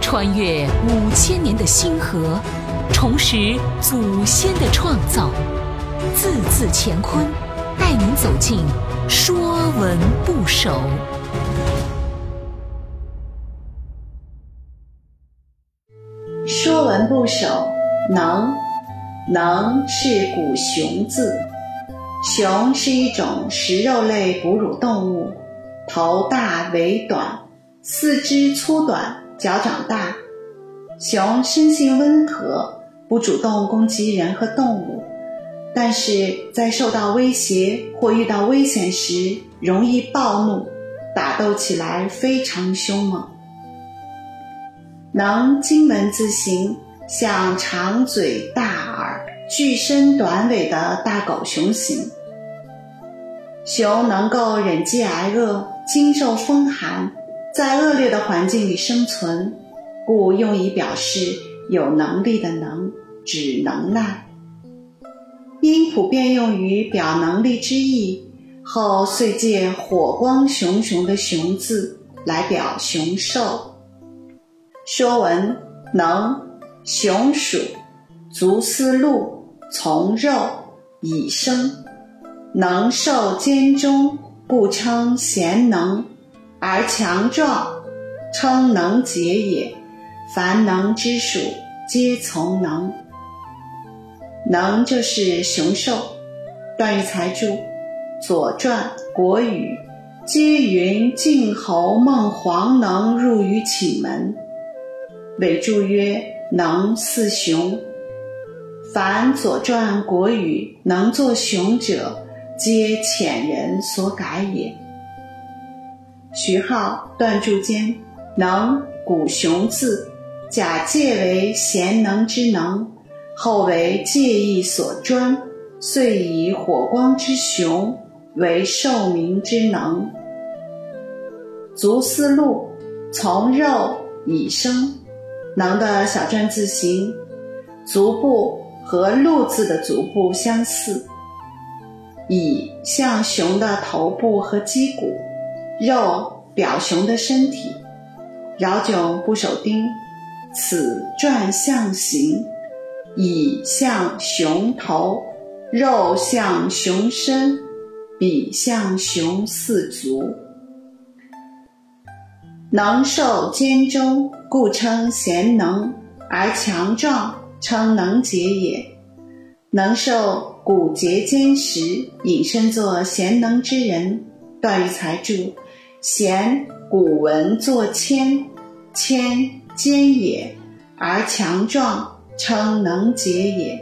穿越五千年的星河，重拾祖先的创造，字字乾坤，带您走进《说文不首》。《说文不首》能，能是古熊字。熊是一种食肉类哺乳动物，头大尾短，四肢粗短，脚掌大。熊生性温和，不主动攻击人和动物，但是在受到威胁或遇到危险时，容易暴怒，打斗起来非常凶猛。能金文字形，像长嘴大耳。巨身短尾的大狗熊形，熊能够忍饥挨饿，经受风寒，在恶劣的环境里生存，故用以表示有能力的能，指能耐。因普遍用于表能力之意，后遂借火光熊熊的熊字来表熊兽。说文能，熊属，足丝路。从肉以生，能受兼中，故称贤能；而强壮，称能解也。凡能之属，皆从能。能就是雄兽。段誉才注《左传》《国语》皆云晋侯孟黄能入于寝门，尾注曰：能似雄。凡《左传》《国语》能作雄者，皆浅人所改也。徐浩断柱间，能古雄字，假借为贤能之能，后为借意所专，遂以火光之雄为受名之能。足思路，从肉以生，能的小篆字形，足部。和“鹿”字的足部相似，以像熊的头部和脊骨，肉表熊的身体。饶迥不守丁，此篆象形，以象熊头，肉象熊身，比象熊四足。能受兼中，故称贤能，而强壮。称能解也，能受骨节坚实，引申作贤能之人。段誉才注：贤，古文作谦，谦坚也，而强壮，称能解也。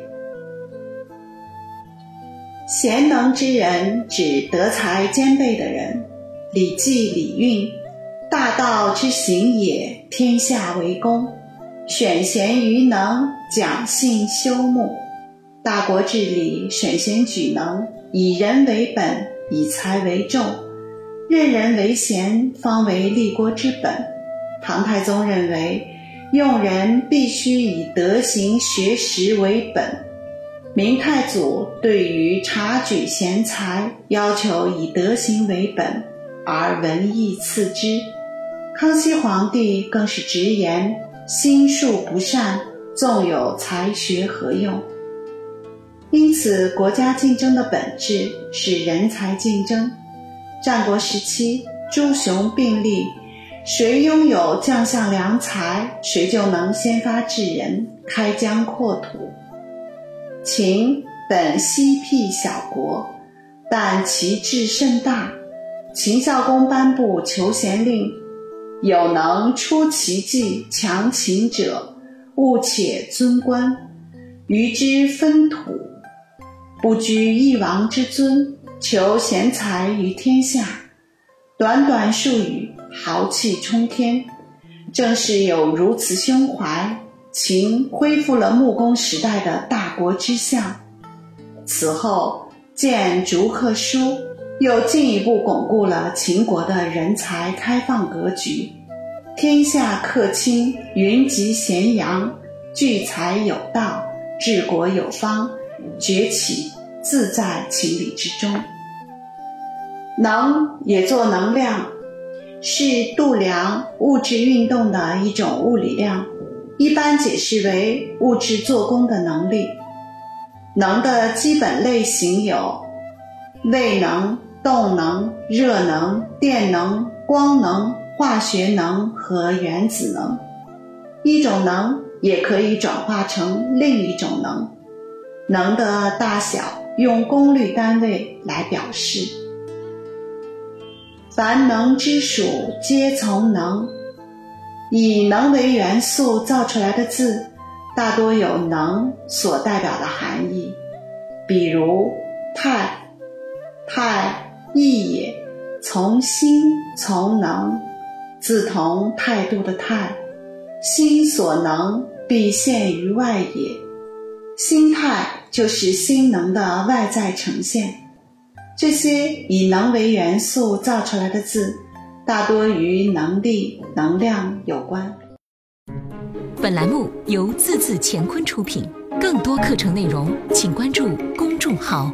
贤能之人，指德才兼备的人。《礼记·礼运》：大道之行也，天下为公。选贤于能，讲信修睦。大国治理，选贤举能，以人为本，以才为重，任人为贤，方为立国之本。唐太宗认为，用人必须以德行学识为本。明太祖对于察举贤才，要求以德行为本，而文艺次之。康熙皇帝更是直言。心术不善，纵有才学何用？因此，国家竞争的本质是人才竞争。战国时期，诸雄并立，谁拥有将相良才，谁就能先发制人，开疆扩土。秦本西僻小国，但其志甚大。秦孝公颁布求贤令。有能出奇迹强秦者，勿且尊官，于之分土，不居一王之尊，求贤才于天下。短短数语，豪气冲天。正是有如此胸怀，秦恢复了穆公时代的大国之相。此后建逐客书。又进一步巩固了秦国的人才开放格局，天下客卿云集咸阳，聚财有道，治国有方，崛起自在情理之中。能也做能量，是度量物质运动的一种物理量，一般解释为物质做功的能力。能的基本类型有位能、动能、热能、电能、光能、化学能和原子能。一种能也可以转化成另一种能。能的大小用功率单位来表示。凡能之属皆从能。以能为元素造出来的字。大多有“能”所代表的含义，比如“态”，“态”意也，从心从能，自同态度的“态”，心所能必现于外也。心态就是心能的外在呈现。这些以能为元素造出来的字，大多与能力、能量有关。本栏目由字字乾坤出品，更多课程内容请关注公众号。